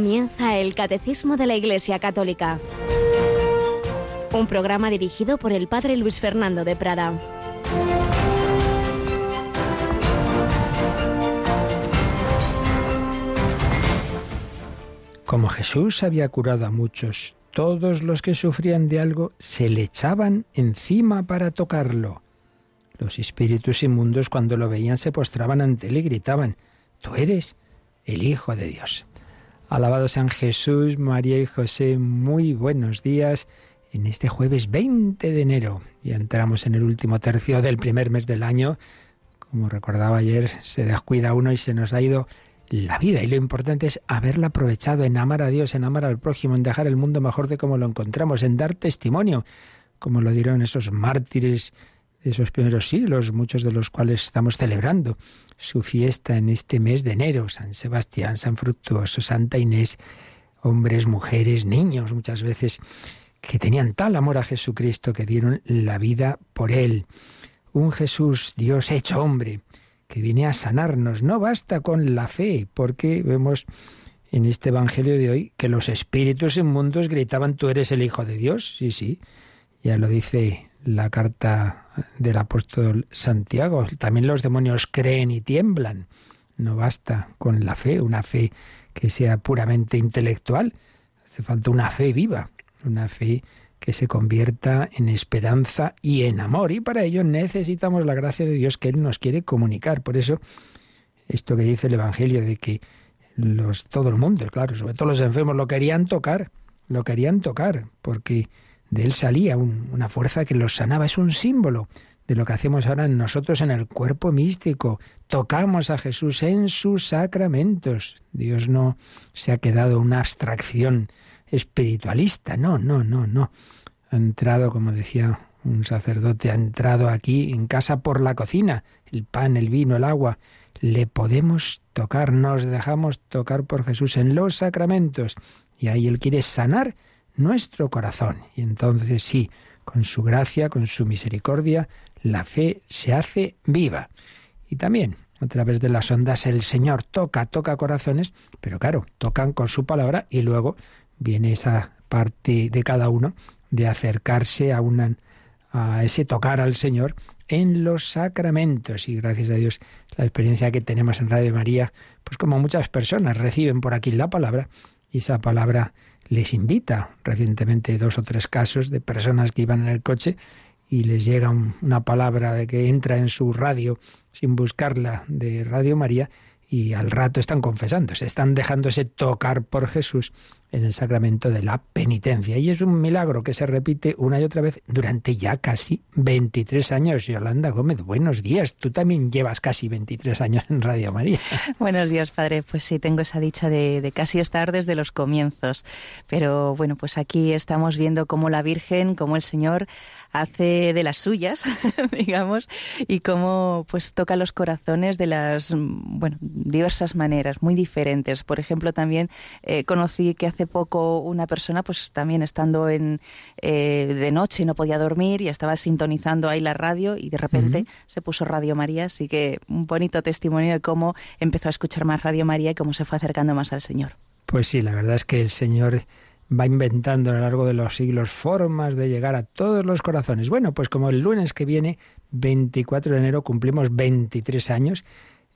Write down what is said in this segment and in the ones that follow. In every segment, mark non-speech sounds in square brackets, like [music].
Comienza el Catecismo de la Iglesia Católica, un programa dirigido por el Padre Luis Fernando de Prada. Como Jesús había curado a muchos, todos los que sufrían de algo se le echaban encima para tocarlo. Los espíritus inmundos cuando lo veían se postraban ante él y gritaban, Tú eres el Hijo de Dios. Alabado San Jesús, María y José, muy buenos días en este jueves 20 de enero. Ya entramos en el último tercio del primer mes del año. Como recordaba ayer, se descuida uno y se nos ha ido la vida. Y lo importante es haberla aprovechado en amar a Dios, en amar al prójimo, en dejar el mundo mejor de como lo encontramos, en dar testimonio, como lo dieron esos mártires de esos primeros siglos, muchos de los cuales estamos celebrando su fiesta en este mes de enero, San Sebastián, San Fructuoso, Santa Inés, hombres, mujeres, niños muchas veces, que tenían tal amor a Jesucristo que dieron la vida por él. Un Jesús, Dios hecho hombre, que viene a sanarnos. No basta con la fe, porque vemos en este Evangelio de hoy que los espíritus inmundos gritaban, tú eres el Hijo de Dios. Sí, sí, ya lo dice la carta del apóstol Santiago. También los demonios creen y tiemblan. No basta con la fe, una fe que sea puramente intelectual. Hace falta una fe viva, una fe que se convierta en esperanza y en amor. Y para ello necesitamos la gracia de Dios que Él nos quiere comunicar. Por eso, esto que dice el Evangelio de que los, todo el mundo, claro, sobre todo los enfermos, lo querían tocar, lo querían tocar, porque de él salía una fuerza que los sanaba. Es un símbolo de lo que hacemos ahora nosotros en el cuerpo místico. Tocamos a Jesús en sus sacramentos. Dios no se ha quedado una abstracción espiritualista. No, no, no, no. Ha entrado, como decía un sacerdote, ha entrado aquí en casa por la cocina. El pan, el vino, el agua. Le podemos tocar, nos dejamos tocar por Jesús en los sacramentos. Y ahí Él quiere sanar nuestro corazón. Y entonces sí, con su gracia, con su misericordia, la fe se hace viva. Y también a través de las ondas el Señor toca, toca corazones, pero claro, tocan con su palabra y luego viene esa parte de cada uno de acercarse a una a ese tocar al Señor en los sacramentos y gracias a Dios la experiencia que tenemos en Radio María, pues como muchas personas reciben por aquí la palabra y esa palabra les invita. Recientemente dos o tres casos de personas que iban en el coche y les llega una palabra de que entra en su radio sin buscarla de Radio María y al rato están confesando, se están dejándose tocar por Jesús en el sacramento de la penitencia. Y es un milagro que se repite una y otra vez durante ya casi 23 años. Yolanda Gómez, buenos días. Tú también llevas casi 23 años en Radio María. [laughs] Buenos días, padre. Pues sí, tengo esa dicha de, de casi estar desde los comienzos. Pero bueno, pues aquí estamos viendo cómo la Virgen, cómo el Señor hace de las suyas, [laughs] digamos, y cómo pues toca los corazones de las, bueno, diversas maneras, muy diferentes. Por ejemplo, también eh, conocí que hace poco una persona, pues también estando en eh, de noche no podía dormir y estaba sintonizando ahí la radio y de repente se puso Radio María, así que un bonito testimonio de cómo empezó a escuchar más Radio María y cómo se fue acercando más al Señor. Pues sí, la verdad es que el Señor va inventando a lo largo de los siglos formas de llegar a todos los corazones. Bueno, pues como el lunes que viene, 24 de enero, cumplimos 23 años,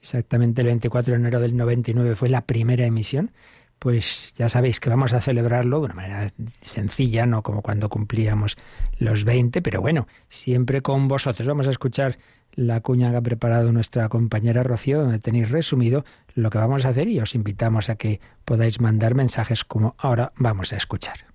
exactamente el 24 de enero del 99 fue la primera emisión, pues ya sabéis que vamos a celebrarlo de una manera sencilla, no como cuando cumplíamos los 20, pero bueno, siempre con vosotros. Vamos a escuchar la cuña que ha preparado nuestra compañera Rocío, donde tenéis resumido lo que vamos a hacer y os invitamos a que podáis mandar mensajes como ahora vamos a escuchar.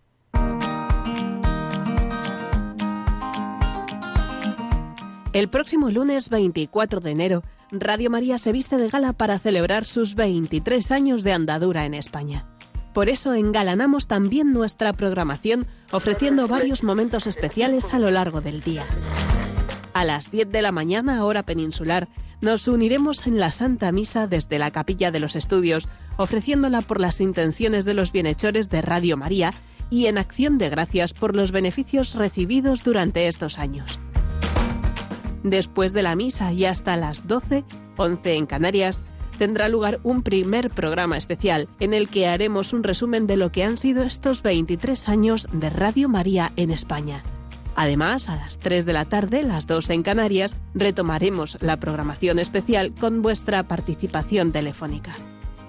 El próximo lunes 24 de enero, Radio María se viste de gala para celebrar sus 23 años de andadura en España. Por eso engalanamos también nuestra programación ofreciendo varios momentos especiales a lo largo del día. A las 10 de la mañana, hora peninsular, nos uniremos en la Santa Misa desde la Capilla de los Estudios, ofreciéndola por las intenciones de los bienhechores de Radio María y en acción de gracias por los beneficios recibidos durante estos años. Después de la misa y hasta las 12, 11 en Canarias, tendrá lugar un primer programa especial en el que haremos un resumen de lo que han sido estos 23 años de Radio María en España. Además, a las 3 de la tarde, las 2 en Canarias, retomaremos la programación especial con vuestra participación telefónica.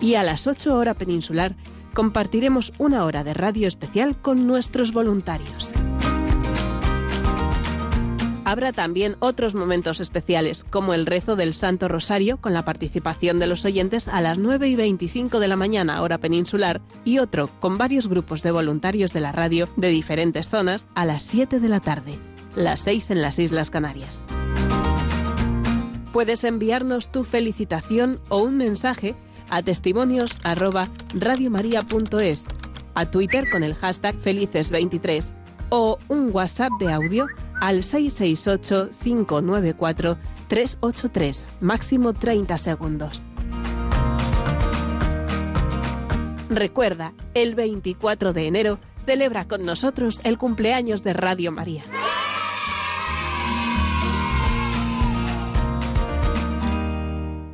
Y a las 8 hora peninsular, compartiremos una hora de radio especial con nuestros voluntarios. Habrá también otros momentos especiales, como el rezo del Santo Rosario, con la participación de los oyentes a las 9 y 25 de la mañana, hora peninsular, y otro con varios grupos de voluntarios de la radio de diferentes zonas a las 7 de la tarde, las 6 en las Islas Canarias. Puedes enviarnos tu felicitación o un mensaje a testimonios a Twitter con el hashtag Felices23 o un WhatsApp de audio al 668-594-383, máximo 30 segundos. Recuerda, el 24 de enero celebra con nosotros el cumpleaños de Radio María.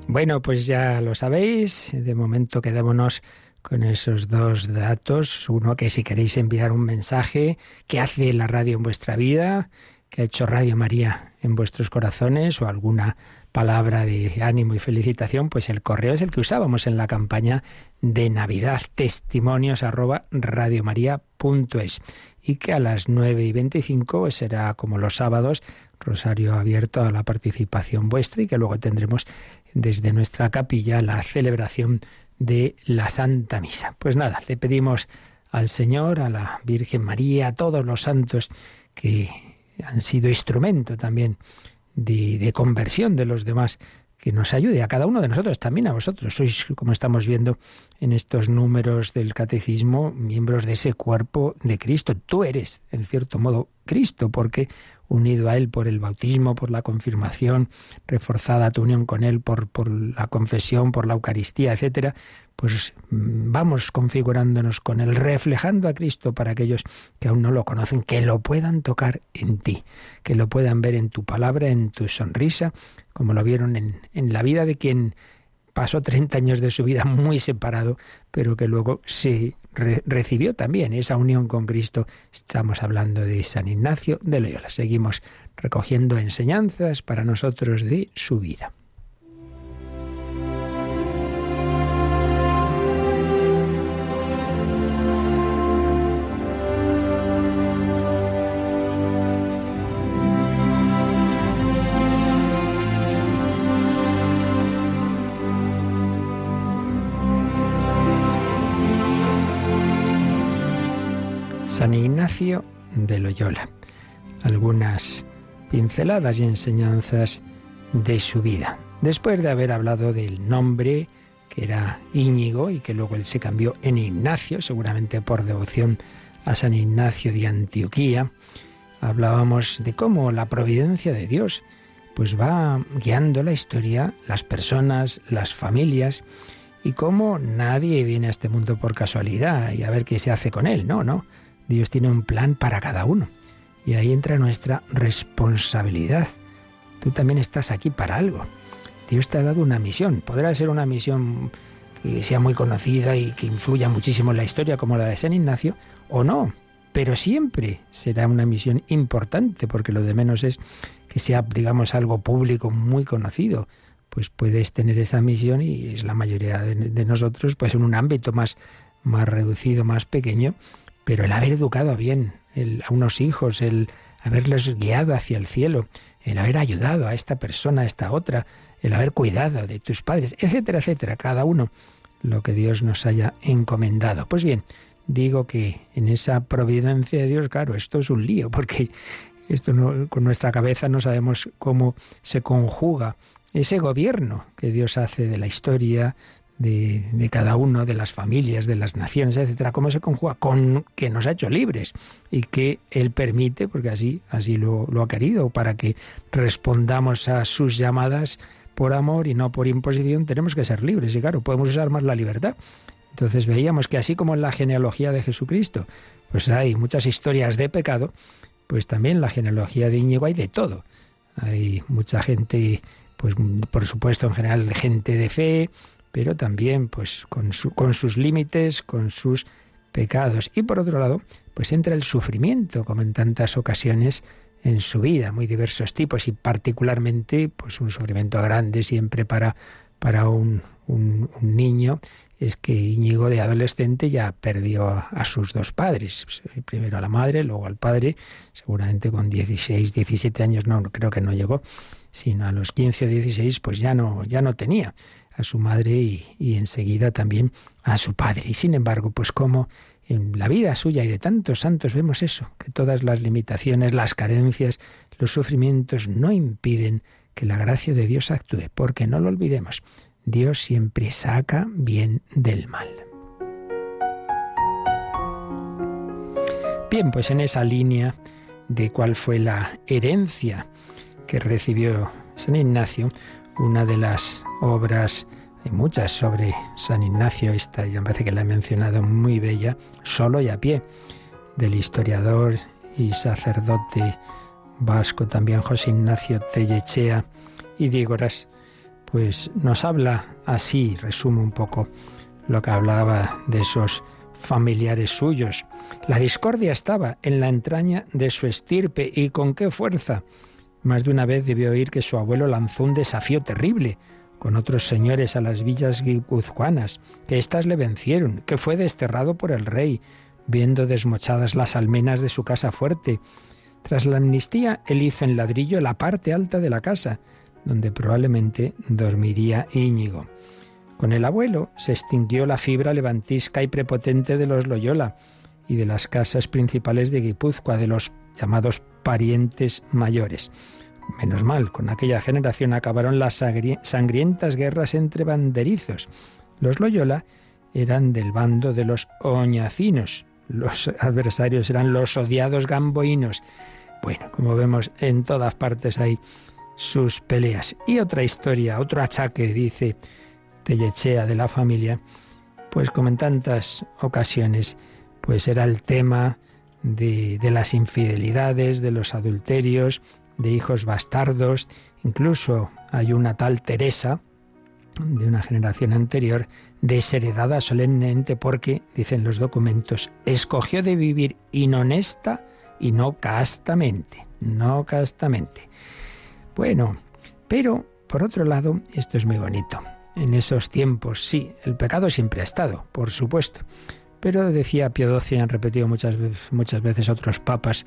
Bueno, pues ya lo sabéis, de momento quedémonos con esos dos datos. Uno, que si queréis enviar un mensaje que hace la radio en vuestra vida, que ha hecho Radio María en vuestros corazones o alguna palabra de ánimo y felicitación, pues el correo es el que usábamos en la campaña de Navidad, testimonios arroba radiomaria.es y que a las 9 y 25 pues será como los sábados, rosario abierto a la participación vuestra y que luego tendremos desde nuestra capilla la celebración de la Santa Misa. Pues nada, le pedimos al Señor, a la Virgen María, a todos los santos que han sido instrumento también de, conversión de los demás, que nos ayude a cada uno de nosotros, también a vosotros. Sois, como estamos viendo en estos números del catecismo, miembros de ese cuerpo de Cristo. Tú eres, en cierto modo, Cristo, porque unido a Él por el bautismo, por la confirmación, reforzada tu unión con Él por, por la confesión, por la Eucaristía, etcétera, pues mm, vamos configurándonos con Él, reflejando a Cristo para aquellos que aún no lo conocen, que lo puedan tocar en ti, que lo puedan ver en tu palabra, en tu sonrisa, como lo vieron en, en la vida de quien pasó 30 años de su vida muy separado, pero que luego se recibió también esa unión con Cristo. Estamos hablando de San Ignacio de Loyola. Seguimos recogiendo enseñanzas para nosotros de su vida. San Ignacio de Loyola. Algunas pinceladas y enseñanzas de su vida. Después de haber hablado del nombre, que era Íñigo y que luego él se cambió en Ignacio, seguramente por devoción a San Ignacio de Antioquía, hablábamos de cómo la providencia de Dios pues va guiando la historia, las personas, las familias, y cómo nadie viene a este mundo por casualidad y a ver qué se hace con él, no, no. Dios tiene un plan para cada uno. Y ahí entra nuestra responsabilidad. Tú también estás aquí para algo. Dios te ha dado una misión. Podrá ser una misión que sea muy conocida y que influya muchísimo en la historia como la de San Ignacio, o no. Pero siempre será una misión importante, porque lo de menos es que sea, digamos, algo público muy conocido. Pues puedes tener esa misión y es la mayoría de, nosotros, pues en un ámbito más, más reducido, más pequeño, pero el haber educado bien a unos hijos, el haberles guiado hacia el cielo, el haber ayudado a esta persona, a esta otra, el haber cuidado de tus padres, etcétera, etcétera, cada uno lo que Dios nos haya encomendado. Pues bien, digo que en esa providencia de Dios, claro, esto es un lío, porque esto no, con nuestra cabeza no sabemos cómo se conjuga ese gobierno que Dios hace de la historia, de, cada uno, de las familias, de las naciones, etcétera, cómo se conjuga con que nos ha hecho libres y que Él permite, porque así, así lo, ha querido, para que respondamos a sus llamadas por amor y no por imposición, tenemos que ser libres y claro, podemos usar más la libertad. Entonces veíamos que así como en la genealogía de Jesucristo, pues hay muchas historias de pecado, pues también la genealogía de Íñigo hay de todo. Hay mucha gente, pues por supuesto en general gente de fe, pero también pues con, con sus límites, con sus pecados. Y por otro lado, pues entra el sufrimiento, como en tantas ocasiones en su vida, muy diversos tipos y particularmente pues un sufrimiento grande siempre para, para un, un, niño es que Íñigo de adolescente ya perdió a, sus dos padres, primero a la madre, luego al padre, seguramente con 16, 17 años no, creo que no llegó, sino a los 15 o 16 pues ya no, ya no tenía a su madre y, y enseguida también a su padre. Y sin embargo, pues como en la vida suya y de tantos santos vemos eso, que todas las limitaciones, las carencias, los sufrimientos no impiden que la gracia de Dios actúe, porque no lo olvidemos, Dios siempre saca bien del mal. Bien, pues en esa línea de cuál fue la herencia que recibió San Ignacio, una de las obras hay muchas sobre San Ignacio, esta ya me parece que la he mencionado muy bella, solo y a pie, del historiador y sacerdote vasco también José Ignacio Tellechea y Dígoras, pues nos habla así, resume un poco lo que hablaba de esos familiares suyos. La discordia estaba en la entraña de su estirpe y con qué fuerza. Más de una vez debió oír que su abuelo lanzó un desafío terrible con otros señores a las villas guipuzcoanas, que éstas le vencieron, que fue desterrado por el rey, viendo desmochadas las almenas de su casa fuerte. Tras la amnistía, él hizo en ladrillo la parte alta de la casa, donde probablemente dormiría Íñigo. Con el abuelo se extinguió la fibra levantisca y prepotente de los Loyola y de las casas principales de Guipúzcoa, de los llamados parientes mayores. Menos mal, con aquella generación acabaron las sangrientas guerras entre banderizos. Los Loyola eran del bando de los oñacinos, los adversarios eran los odiados gamboínos. Bueno, como vemos, en todas partes hay sus peleas. Y otra historia, otro achaque, dice Tellechea de la familia, pues como en tantas ocasiones, pues era el tema de, las infidelidades, de los adulterios, de hijos bastardos, incluso hay una tal Teresa de una generación anterior, desheredada solemnemente porque, dicen los documentos, escogió de vivir inhonesta y no castamente, no castamente. Bueno, pero por otro lado, esto es muy bonito. En esos tiempos, sí, el pecado siempre ha estado, por supuesto. Pero decía Pío XII, han repetido muchas, muchas veces otros papas,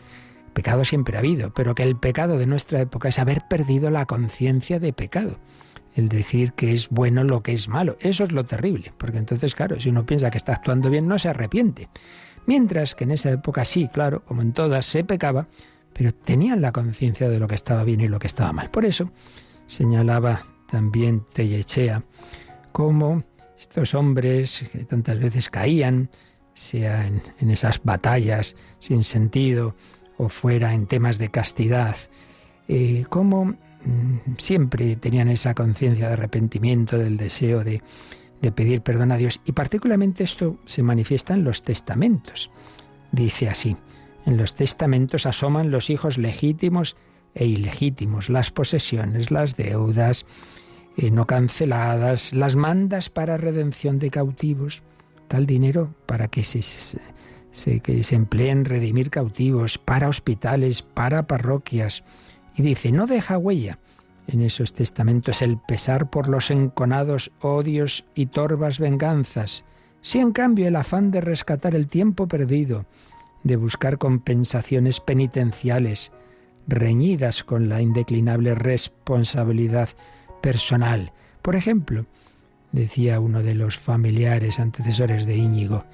Pecado siempre ha habido, pero que el pecado de nuestra época es haber perdido la conciencia de pecado. El decir que es bueno lo que es malo. Eso es lo terrible, porque entonces, claro, si uno piensa que está actuando bien, no se arrepiente. Mientras que en esa época sí, claro, como en todas, se pecaba, pero tenían la conciencia de lo que estaba bien y lo que estaba mal. Por eso señalaba también Tellechea cómo estos hombres que tantas veces caían, sea en, en esas batallas sin sentido, o fuera en temas de castidad, eh, cómo mm, siempre tenían esa conciencia de arrepentimiento, del deseo de, de pedir perdón a Dios. Y particularmente esto se manifiesta en los testamentos. Dice así, en los testamentos asoman los hijos legítimos e ilegítimos, las posesiones, las deudas eh, no canceladas, las mandas para redención de cautivos, tal dinero para que se que se empleen redimir cautivos, para hospitales, para parroquias. Y dice, no deja huella en esos testamentos el pesar por los enconados odios y torvas venganzas, si en cambio el afán de rescatar el tiempo perdido, de buscar compensaciones penitenciales, reñidas con la indeclinable responsabilidad personal. Por ejemplo, decía uno de los familiares antecesores de Íñigo,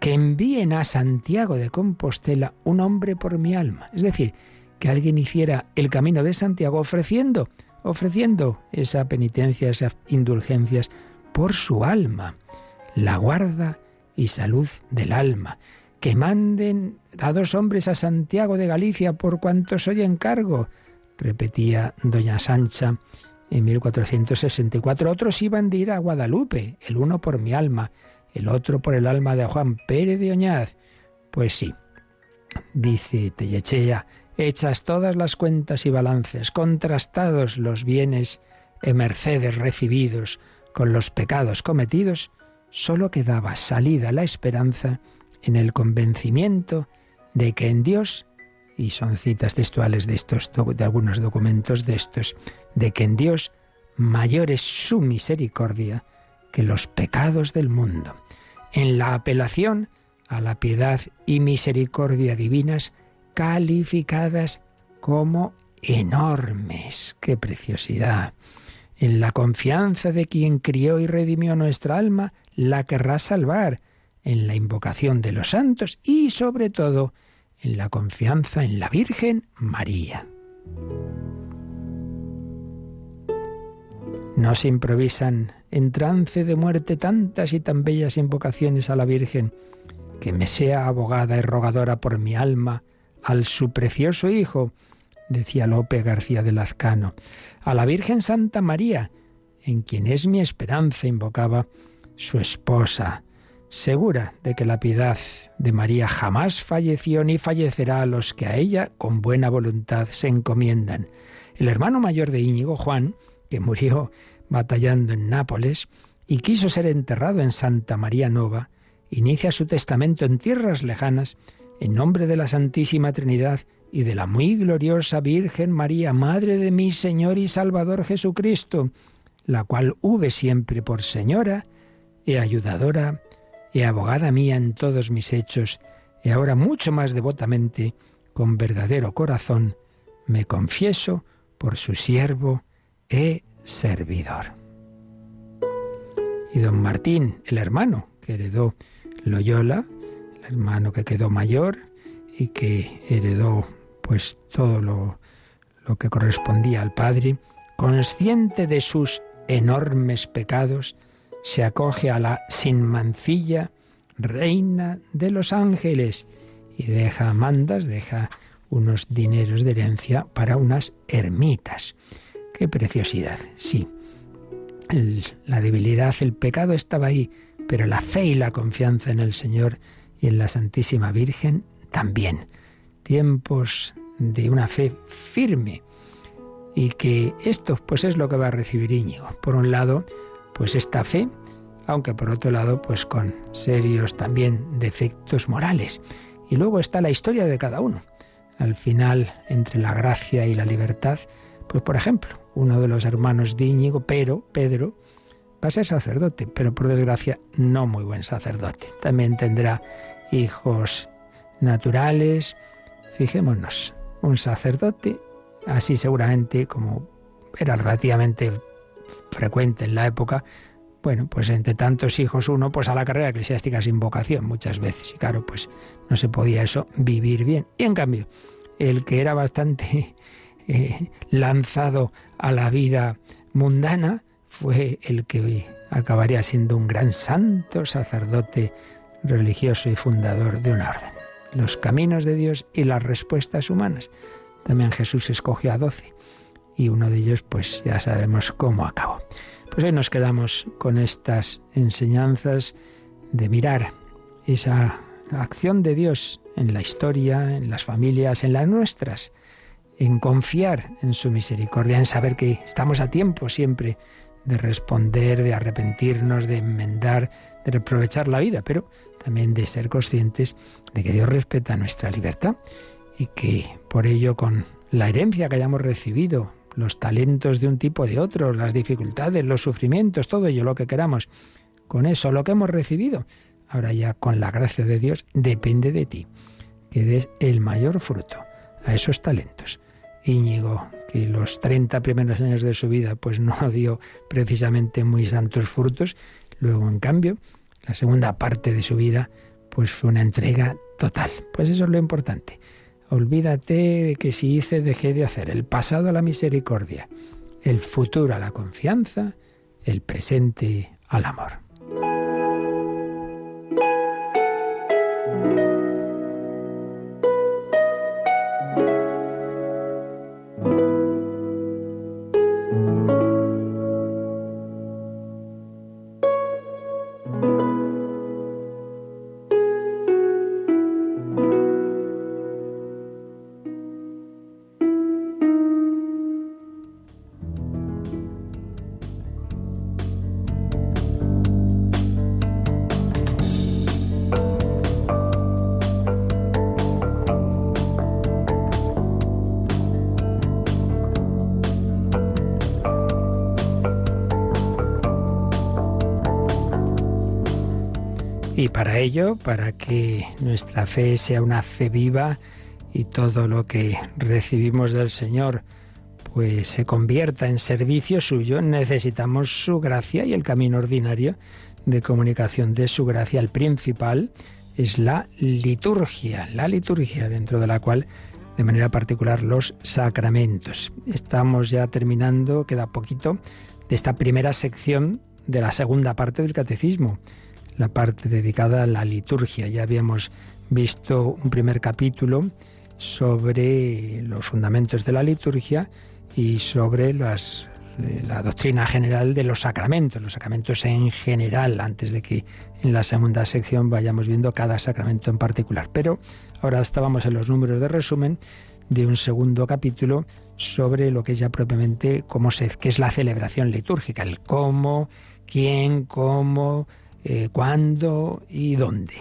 que envíen a Santiago de Compostela un hombre por mi alma. Es decir, que alguien hiciera el camino de Santiago ofreciendo, ofreciendo esa penitencia, esas indulgencias por su alma, la guarda y salud del alma. Que manden a dos hombres a Santiago de Galicia por cuanto soy encargo, repetía doña Sancha en 1464. Otros iban de ir a Guadalupe, el uno por mi alma, el otro por el alma de Juan Pérez de Oñaz. Pues sí, dice Tellechea, hechas todas las cuentas y balances, contrastados los bienes e mercedes recibidos, con los pecados cometidos, sólo quedaba salida la esperanza en el convencimiento de que en Dios, y son citas textuales de estos de algunos documentos de estos, de que en Dios mayor es su misericordia que los pecados del mundo. En la apelación a la piedad y misericordia divinas calificadas como enormes. ¡Qué preciosidad! En la confianza de quien crió y redimió nuestra alma, la querrá salvar, en la invocación de los santos y sobre todo en la confianza en la Virgen María. No se improvisan en trance de muerte tantas y tan bellas invocaciones a la Virgen, que me sea abogada y rogadora por mi alma al su precioso Hijo, decía Lope García de Lazcano, a la Virgen Santa María, en quien es mi esperanza, invocaba su esposa, segura de que la piedad de María jamás falleció ni fallecerá a los que a ella con buena voluntad se encomiendan. El hermano mayor de Íñigo, Juan, que murió batallando en Nápoles y quiso ser enterrado en Santa María Nova, inicia su testamento en tierras lejanas en nombre de la Santísima Trinidad y de la muy gloriosa Virgen María, Madre de mi Señor y Salvador Jesucristo, la cual hube siempre por Señora y ayudadora y abogada mía en todos mis hechos, y ahora mucho más devotamente, con verdadero corazón, me confieso por su siervo e servidor. Y don Martín, el hermano que heredó Loyola, el hermano que quedó mayor y que heredó pues todo lo, lo que correspondía al padre, consciente de sus enormes pecados, se acoge a la sin mancilla reina de los ángeles y deja mandas, deja unos dineros de herencia para unas ermitas. Qué preciosidad, sí. la debilidad, el pecado estaba ahí, pero la fe y la confianza en el Señor y en la Santísima Virgen también. Tiempos de una fe firme. Y que esto pues es lo que va a recibir Íñigo. Por un lado, pues esta fe, aunque por otro lado, pues con serios también defectos morales. Y luego está la historia de cada uno. Al final, entre la gracia y la libertad, pues por ejemplo, uno de los hermanos de Íñigo, pero Pedro, va a ser sacerdote, pero por desgracia no muy buen sacerdote. También tendrá hijos naturales. Fijémonos, un sacerdote, así seguramente como era relativamente frecuente en la época, bueno, pues entre tantos hijos uno, pues a la carrera eclesiástica sin vocación muchas veces. Y claro, pues no se podía eso vivir bien. Y en cambio, el que era bastante [laughs] eh, lanzado a la vida mundana fue el que acabaría siendo un gran santo sacerdote religioso y fundador de una orden. Los caminos de Dios y las respuestas humanas. También Jesús escogió a doce y uno de ellos pues ya sabemos cómo acabó. Pues hoy nos quedamos con estas enseñanzas de mirar esa acción de Dios en la historia, en las familias, en las nuestras en confiar en su misericordia, en saber que estamos a tiempo siempre de responder, de arrepentirnos, de enmendar, de reaprovechar la vida, pero también de ser conscientes de que Dios respeta nuestra libertad y que por ello con la herencia que hayamos recibido, los talentos de un tipo o de otro, las dificultades, los sufrimientos, todo ello lo que queramos, con eso lo que hemos recibido, ahora ya con la gracia de Dios depende de ti, que des el mayor fruto a esos talentos. Íñigo, que los 30 primeros años de su vida pues no [laughs] dio precisamente muy santos frutos, luego en cambio, la segunda parte de su vida pues fue una entrega total. Pues eso es lo importante. Olvídate de que si hice, dejé de hacer. El pasado a la misericordia, el futuro a la confianza, el presente al amor. Y para ello, para que nuestra fe sea una fe viva y todo lo que recibimos del Señor pues se convierta en servicio suyo, necesitamos su gracia y el camino ordinario de comunicación de su gracia, el principal, es la liturgia, la liturgia dentro de la cual de manera particular los sacramentos. Estamos ya terminando, queda poquito, de esta primera sección de la segunda parte del catecismo la parte dedicada a la liturgia. Ya habíamos visto un primer capítulo sobre los fundamentos de la liturgia y sobre las, eh, la doctrina general de los sacramentos, los sacramentos en general, antes de que en la segunda sección vayamos viendo cada sacramento en particular. Pero ahora estábamos en los números de resumen de un segundo capítulo sobre lo que es ya propiamente cómo se, qué es la celebración litúrgica, el cómo, quién, cómo, eh, cuándo y dónde.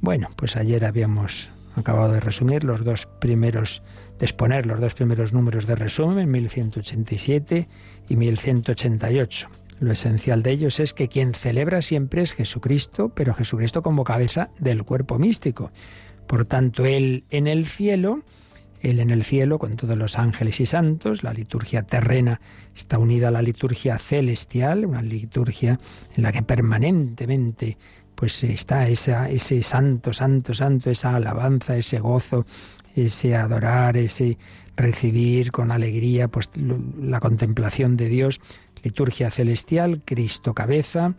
Bueno, pues ayer habíamos acabado de resumir los dos primeros, de exponer los dos primeros números de resumen, 1187 y 1188. Lo esencial de ellos es que quien celebra siempre es Jesucristo, pero Jesucristo como cabeza del cuerpo místico. Por tanto, Él en el cielo él en el cielo con todos los ángeles y santos. La liturgia terrena está unida a la liturgia celestial, una liturgia en la que permanentemente pues está ese santo, santo, santo, esa alabanza, ese gozo, ese adorar, ese recibir con alegría pues la contemplación de Dios, liturgia celestial, Cristo cabeza,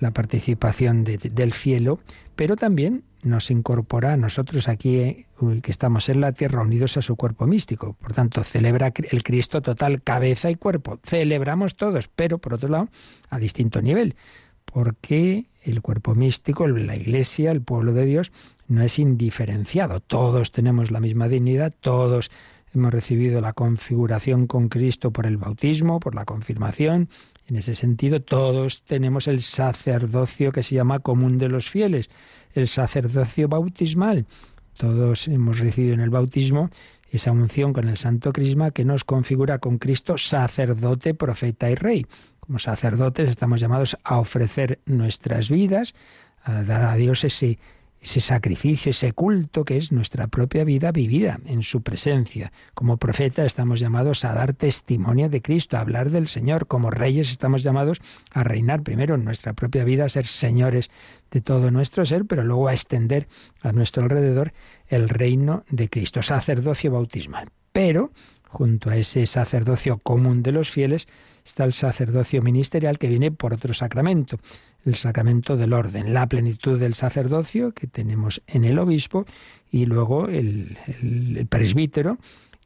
la participación del cielo, pero también nos incorpora a nosotros aquí eh, que estamos en la tierra unidos a su cuerpo místico. Por tanto, celebra el Cristo total, cabeza y cuerpo. Celebramos todos, pero por otro lado, a distinto nivel, porque el cuerpo místico, la iglesia, el pueblo de Dios, no es indiferenciado. Todos tenemos la misma dignidad, todos hemos recibido la configuración con Cristo por el bautismo, por la confirmación. En ese sentido, todos tenemos el sacerdocio que se llama común de los fieles el sacerdocio bautismal. Todos hemos recibido en el bautismo esa unción con el Santo Crisma que nos configura con Cristo sacerdote, profeta y rey. Como sacerdotes estamos llamados a ofrecer nuestras vidas, a dar a Dios ese ese sacrificio, ese culto que es nuestra propia vida vivida en su presencia. Como profeta estamos llamados a dar testimonio de Cristo, a hablar del Señor. Como reyes estamos llamados a reinar primero en nuestra propia vida, a ser señores de todo nuestro ser, pero luego a extender a nuestro alrededor el reino de Cristo, sacerdocio bautismal. Pero, junto a ese sacerdocio común de los fieles, está el sacerdocio ministerial que viene por otro sacramento, el sacramento del orden, la plenitud del sacerdocio que tenemos en el obispo y luego el, presbítero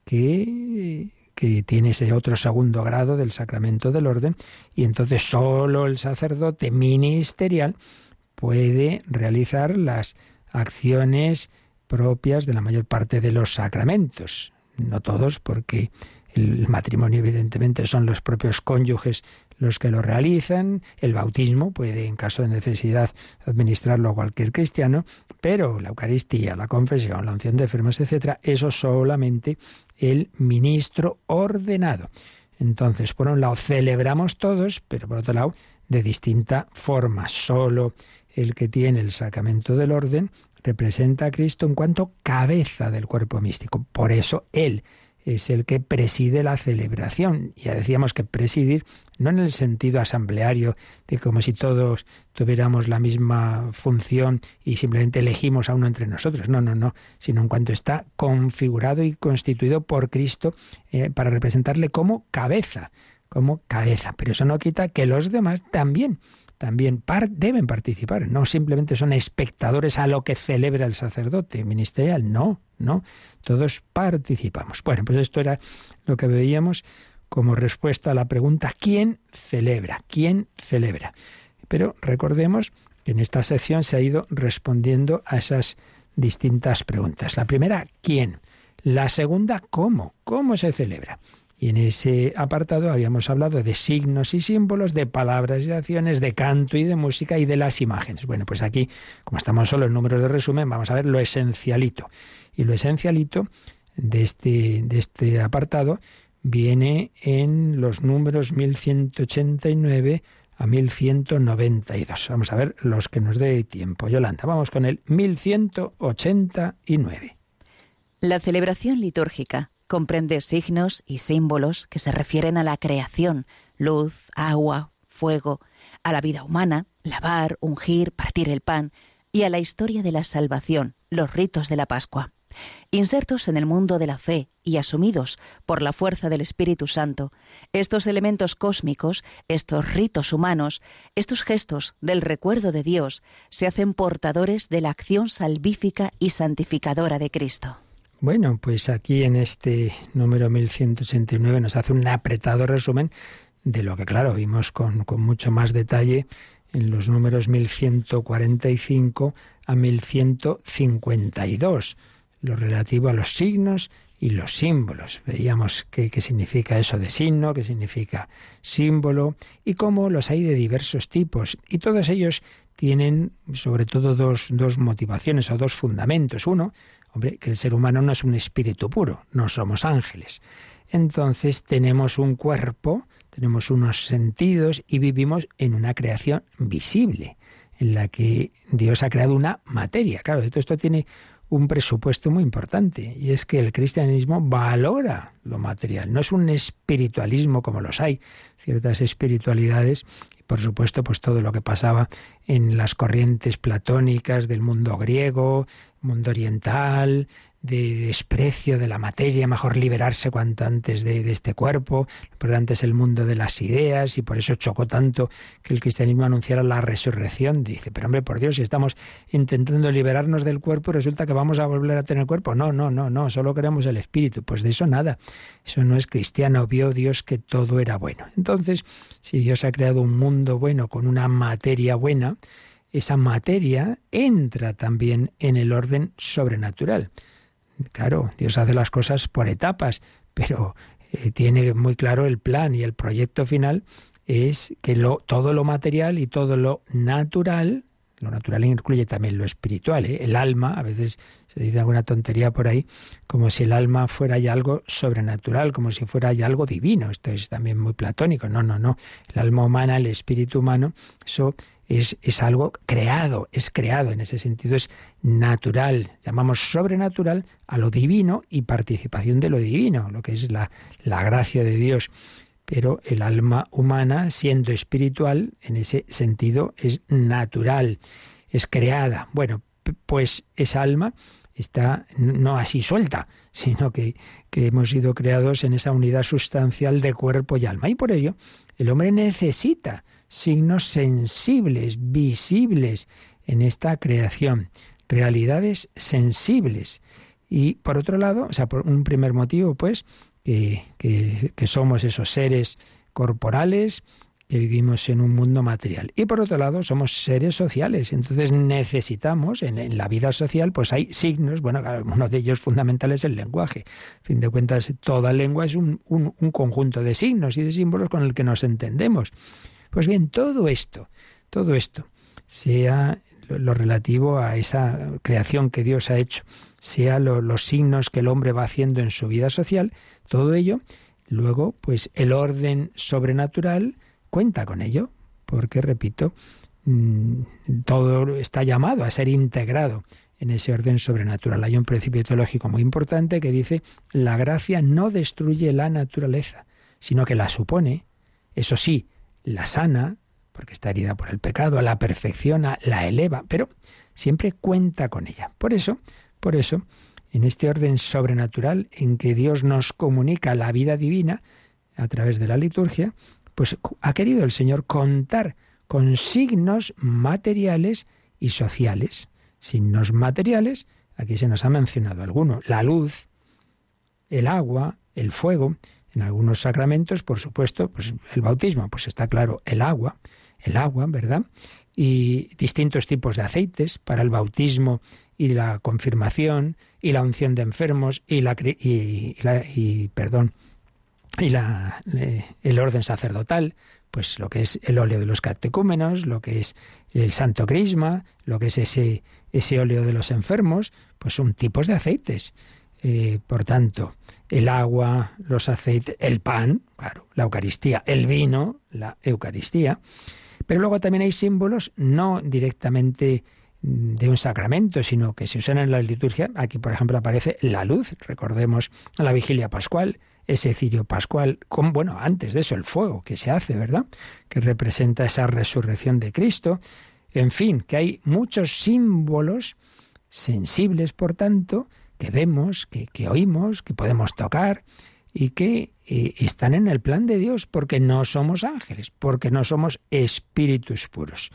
que, que tiene ese otro segundo grado del sacramento del orden y entonces solo el sacerdote ministerial puede realizar las acciones propias de la mayor parte de los sacramentos. No todos, porque el matrimonio evidentemente son los propios cónyuges los que lo realizan. El bautismo puede, en caso de necesidad, administrarlo a cualquier cristiano, pero la Eucaristía, la confesión, la unción de enfermos, etcétera, eso solamente el ministro ordenado. Entonces, por un lado, celebramos todos, pero por otro lado, de distinta forma. Solo el que tiene el sacramento del orden representa a Cristo en cuanto cabeza del cuerpo místico. Por eso Él es el que preside la celebración. Ya decíamos que presidir no en el sentido asambleario de como si todos tuviéramos la misma función y simplemente elegimos a uno entre nosotros. No, no, no, sino en cuanto está configurado y constituido por Cristo eh, para representarle como cabeza, como cabeza. Pero eso no quita que los demás también también deben participar, no simplemente son espectadores a lo que celebra el sacerdote ministerial, no, no, todos participamos. Bueno, pues esto era lo que veíamos como respuesta a la pregunta ¿quién celebra? ¿Quién celebra? Pero recordemos que en esta sección se ha ido respondiendo a esas distintas preguntas. La primera, ¿quién? La segunda, ¿cómo? ¿Cómo se celebra? Y en ese apartado habíamos hablado de signos y símbolos, de palabras y acciones, de canto y de música y de las imágenes. Bueno, pues aquí, como estamos solo en números de resumen, vamos a ver lo esencialito. Y lo esencialito de este, de este apartado viene en los números 1189 a 1192. Vamos a ver los que nos dé tiempo. Yolanda, vamos con el 1189. La celebración litúrgica comprende signos y símbolos que se refieren a la creación, luz, agua, fuego, a la vida humana, lavar, ungir, partir el pan, y a la historia de la salvación, los ritos de la Pascua. Insertos en el mundo de la fe y asumidos por la fuerza del Espíritu Santo, estos elementos cósmicos, estos ritos humanos, estos gestos del recuerdo de Dios, se hacen portadores de la acción salvífica y santificadora de Cristo. Bueno, pues aquí en este número 1189 nos hace un apretado resumen de lo que, claro, vimos con, con mucho más detalle en los números 1145 a 1152, lo relativo a los signos y los símbolos. Veíamos qué, qué, significa eso de signo, qué significa símbolo y cómo los hay de diversos tipos. Y todos ellos tienen sobre todo dos, dos motivaciones o dos fundamentos. Uno, Hombre, que el ser humano no es un espíritu puro, no somos ángeles. Entonces tenemos un cuerpo, tenemos unos sentidos y vivimos en una creación visible, en la que Dios ha creado una materia. Claro, todo esto tiene un presupuesto muy importante y es que el cristianismo valora lo material, no es un espiritualismo como los hay, ciertas espiritualidades por supuesto pues todo lo que pasaba en las corrientes platónicas del mundo griego, mundo oriental, de desprecio de la materia, mejor liberarse cuanto antes de, este cuerpo. Lo importante es el mundo de las ideas y por eso chocó tanto que el cristianismo anunciara la resurrección. Dice, pero hombre, por Dios, si estamos intentando liberarnos del cuerpo, resulta que vamos a volver a tener cuerpo. No, no, no, no, solo queremos el espíritu. Pues de eso nada. Eso no es cristiano. Vio Dios que todo era bueno. Entonces, si Dios ha creado un mundo bueno con una materia buena, esa materia entra también en el orden sobrenatural. Claro, Dios hace las cosas por etapas, pero eh, tiene muy claro el plan y el proyecto final es que lo, todo lo material y todo lo natural, lo natural incluye también lo espiritual, ¿eh? el alma, a veces se dice alguna tontería por ahí, como si el alma fuera ya algo sobrenatural, como si fuera ya algo divino. Esto es también muy platónico. No, no, no. El alma humana, el espíritu humano, eso es, es, algo creado, es creado, en ese sentido es natural. Llamamos sobrenatural a lo divino y participación de lo divino, lo que es la, la gracia de Dios. Pero el alma humana, siendo espiritual, en ese sentido es natural, es creada. Bueno, pues esa alma está no así suelta, [laughs] sino que, que hemos sido creados en esa unidad sustancial de cuerpo y alma. Y por ello, el hombre necesita signos sensibles, visibles en esta creación, realidades sensibles. Y por otro lado, o sea, por un primer motivo, pues, que, que, somos esos seres corporales, que vivimos en un mundo material. Y por otro lado, somos seres sociales, entonces necesitamos, en, la vida social, pues hay signos, bueno, uno de ellos fundamental es el lenguaje. A fin de cuentas, toda lengua es un, un, un conjunto de signos y de símbolos con el que nos entendemos. Pues bien, todo esto, todo esto, sea lo relativo a esa creación que Dios ha hecho, sea los signos que el hombre va haciendo en su vida social, todo ello, luego, pues el orden sobrenatural cuenta con ello, porque, repito, mm, todo está llamado a ser integrado en ese orden sobrenatural. Hay un principio teológico muy importante que dice, la gracia no destruye la naturaleza, sino que la supone. Eso sí, la sana, porque está herida por el pecado, la perfecciona, la eleva, pero siempre cuenta con ella. Por eso, por eso, en este orden sobrenatural en que Dios nos comunica la vida divina a través de la liturgia, pues ha querido el Señor contar con signos materiales y sociales. Signos materiales, aquí se nos ha mencionado alguno, la luz, el agua, el fuego, en algunos sacramentos, por supuesto, pues el bautismo, pues está claro, el agua, el agua, ¿verdad? Y distintos tipos de aceites para el bautismo y la confirmación y la unción de enfermos y la y, y perdón y la, el orden sacerdotal, pues lo que es el óleo de los catecúmenos, lo que es el santo crisma, lo que es ese, ese óleo de los enfermos, pues son tipos de aceites. Eh, por tanto, el agua, los aceites, el pan, claro, la Eucaristía, el vino, la Eucaristía. Pero luego también hay símbolos no directamente de un sacramento, sino que se usan en la liturgia. Aquí, por ejemplo, aparece la luz. Recordemos la vigilia pascual, ese cirio pascual, con, bueno, antes de eso, el fuego que se hace, ¿verdad? Que representa esa resurrección de Cristo. En fin, que hay muchos símbolos sensibles, por tanto, que vemos, que, oímos, que podemos tocar y que eh, están en el plan de Dios porque no somos ángeles, porque no somos espíritus puros.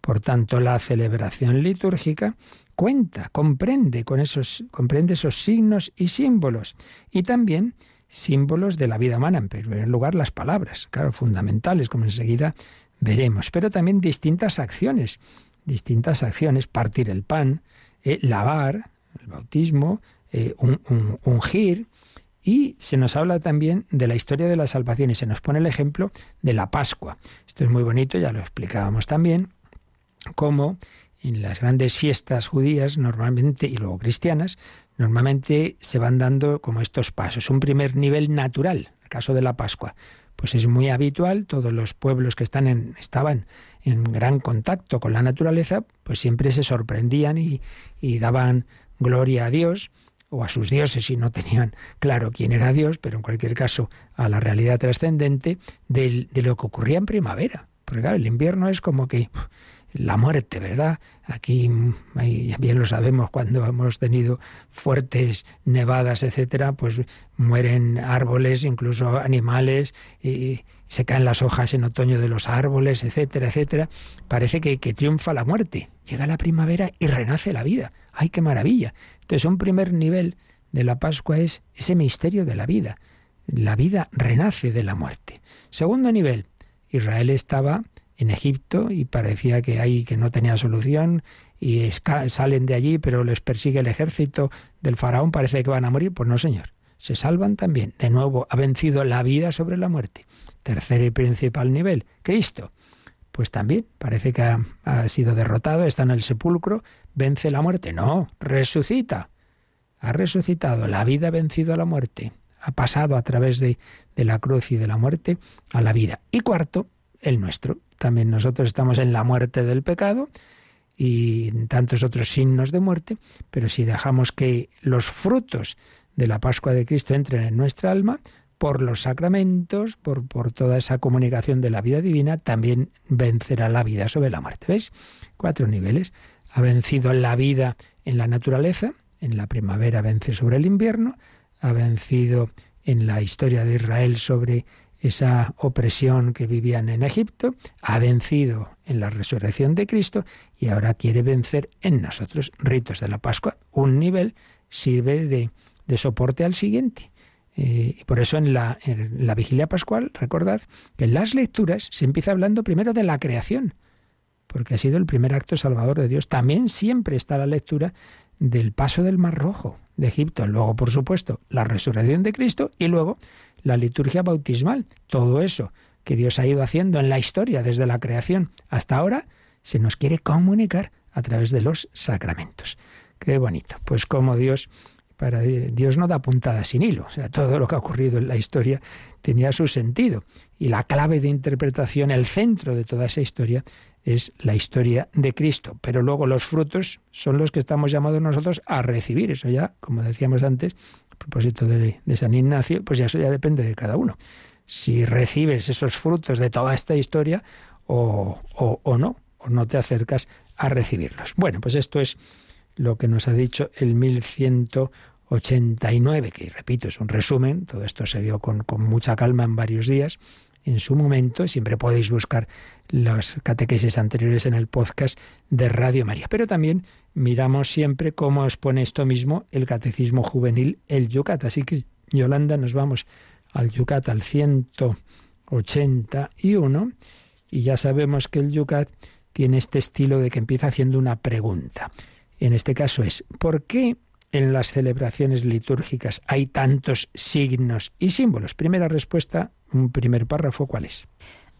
Por tanto, la celebración litúrgica cuenta, comprende con esos, comprende esos signos y símbolos y también símbolos de la vida humana. En primer lugar, las palabras, claro, fundamentales, como enseguida veremos, pero también distintas acciones, distintas acciones, partir el pan, eh, lavar, bautismo, eh, ungir, y se nos habla también de la historia de la salvación y se nos pone el ejemplo de la Pascua. Esto es muy bonito, ya lo explicábamos también, como en las grandes fiestas judías normalmente y luego cristianas, normalmente se van dando como estos pasos. Un primer nivel natural, el caso de la Pascua, pues es muy habitual, todos los pueblos que están en, estaban en gran contacto con la naturaleza, pues siempre se sorprendían y, daban gloria a Dios o a sus dioses si no tenían claro quién era Dios, pero en cualquier caso a la realidad trascendente de, lo que ocurría en primavera. Porque claro, el invierno es como que la muerte, ¿verdad? Aquí bien lo sabemos cuando hemos tenido fuertes nevadas, etcétera, pues mueren árboles, incluso animales, y se caen las hojas en otoño de los árboles, etcétera, etcétera. Parece que, que triunfa la muerte. Llega la primavera y renace la vida. ¡Ay, qué maravilla! Entonces, un primer nivel de la Pascua es ese misterio de la vida. La vida renace de la muerte. Segundo nivel, Israel estaba en Egipto y parecía que ahí que no tenía solución y salen de allí, pero les persigue el ejército del faraón, parece que van a morir. Pues no, señor. Se salvan también. De nuevo, ha vencido la vida sobre la muerte. Tercer y principal nivel, Cristo. Pues también parece que ha, sido derrotado, está en el sepulcro, vence la muerte. No, resucita. Ha resucitado. La vida ha vencido a la muerte. Ha pasado a través de, de la cruz y de la muerte a la vida. Y cuarto, el nuestro. También nosotros estamos en la muerte del pecado y en tantos otros signos de muerte, pero si dejamos que los frutos de la Pascua de Cristo entren en nuestra alma, por los sacramentos, por, por toda esa comunicación de la vida divina, también vencerá la vida sobre la muerte. ¿Veis? Cuatro niveles. Ha vencido la vida en la naturaleza, en la primavera vence sobre el invierno, ha vencido en la historia de Israel sobre esa opresión que vivían en Egipto, ha vencido en la resurrección de Cristo y ahora quiere vencer en nosotros. Ritos de la Pascua, un nivel sirve de, soporte al siguiente. Eh, y por eso en la, en la vigilia pascual, recordad que en las lecturas se empieza hablando primero de la creación, porque ha sido el primer acto salvador de Dios. También siempre está la lectura del paso del Mar Rojo de Egipto, luego, por supuesto, la resurrección de Cristo y luego la liturgia bautismal, todo eso que Dios ha ido haciendo en la historia desde la creación hasta ahora, se nos quiere comunicar a través de los sacramentos. Qué bonito. Pues como Dios, para Dios no da puntada sin hilo. O sea, todo lo que ha ocurrido en la historia tenía su sentido. Y la clave de interpretación, el centro de toda esa historia, es la historia de Cristo. Pero luego los frutos son los que estamos llamados nosotros a recibir. Eso ya, como decíamos antes, propósito de, San Ignacio, pues ya eso ya depende de cada uno. Si recibes esos frutos de toda esta historia o, o no, o no te acercas a recibirlos. Bueno, pues esto es lo que nos ha dicho el 1189, que repito, es un resumen, todo esto se vio con, con mucha calma en varios días, en su momento. Siempre podéis buscar las catequesis anteriores en el podcast de Radio María. Pero también miramos siempre cómo expone esto mismo el Catecismo Juvenil, el Yucat. Así que, Yolanda, nos vamos al Yucat, al 181, y ya sabemos que el Yucat tiene este estilo de que empieza haciendo una pregunta. En este caso es, ¿por qué en las celebraciones litúrgicas hay tantos signos y símbolos? Primera respuesta, un primer párrafo, ¿cuál es?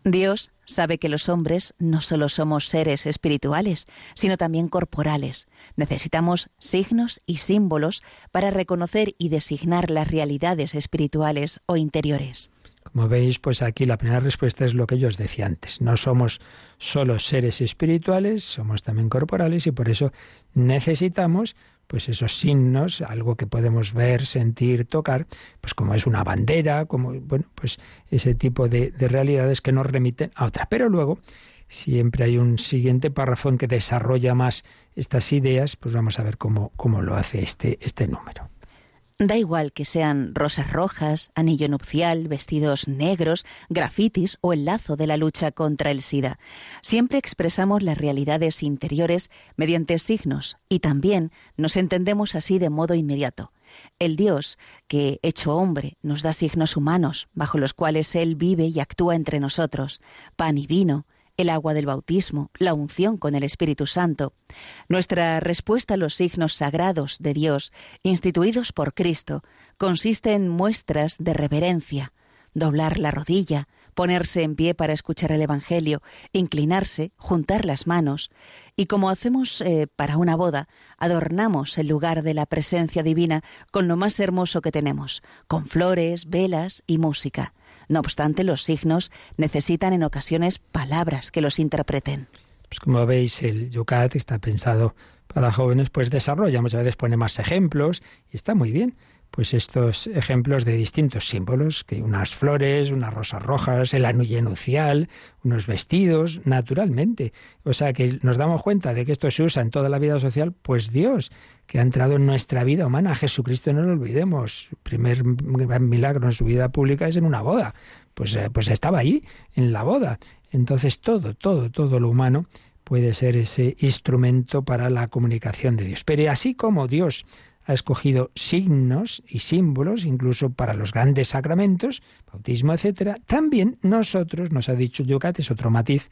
Dios sabe que los hombres no solo somos seres espirituales, sino también corporales. Necesitamos signos y símbolos para reconocer y designar las realidades espirituales o interiores. Como veis, pues aquí la primera respuesta es lo que yo os decía antes. No somos solo seres espirituales, somos también corporales y por eso necesitamos pues esos signos, algo que podemos ver, sentir, tocar, pues como es una bandera, como bueno, pues ese tipo de, realidades que nos remiten a otra. Pero luego siempre hay un siguiente párrafo que desarrolla más estas ideas, pues vamos a ver cómo, cómo lo hace este, este número. Da igual que sean rosas rojas, anillo nupcial, vestidos negros, grafitis o el lazo de la lucha contra el SIDA. Siempre expresamos las realidades interiores mediante signos y también nos entendemos así de modo inmediato. El Dios, que, hecho hombre, nos da signos humanos, bajo los cuales Él vive y actúa entre nosotros, pan y vino, el agua del bautismo, la unción con el Espíritu Santo. Nuestra respuesta a los signos sagrados de Dios, instituidos por Cristo, consiste en muestras de reverencia, doblar la rodilla, ponerse en pie para escuchar el Evangelio, inclinarse, juntar las manos, y como hacemos eh, para una boda, adornamos el lugar de la presencia divina con lo más hermoso que tenemos, con flores, velas y música. No obstante, los signos necesitan en ocasiones palabras que los interpreten. Pues como veis, el Yucat está pensado para jóvenes, pues desarrolla, muchas veces pone más ejemplos y está muy bien pues estos ejemplos de distintos símbolos, que unas flores, unas rosas rojas, el anillo nucial, unos vestidos, naturalmente. O sea que nos damos cuenta de que esto se usa en toda la vida social, pues Dios, que ha entrado en nuestra vida humana, Jesucristo no lo olvidemos. El primer gran milagro en su vida pública es en una boda. Pues, eh, pues estaba ahí, en la boda. Entonces todo, todo, todo lo humano puede ser ese instrumento para la comunicación de Dios. Pero así como Dios ha escogido signos y símbolos, incluso para los grandes sacramentos, bautismo, etcétera, también nosotros, nos ha dicho Yucat, es otro matiz,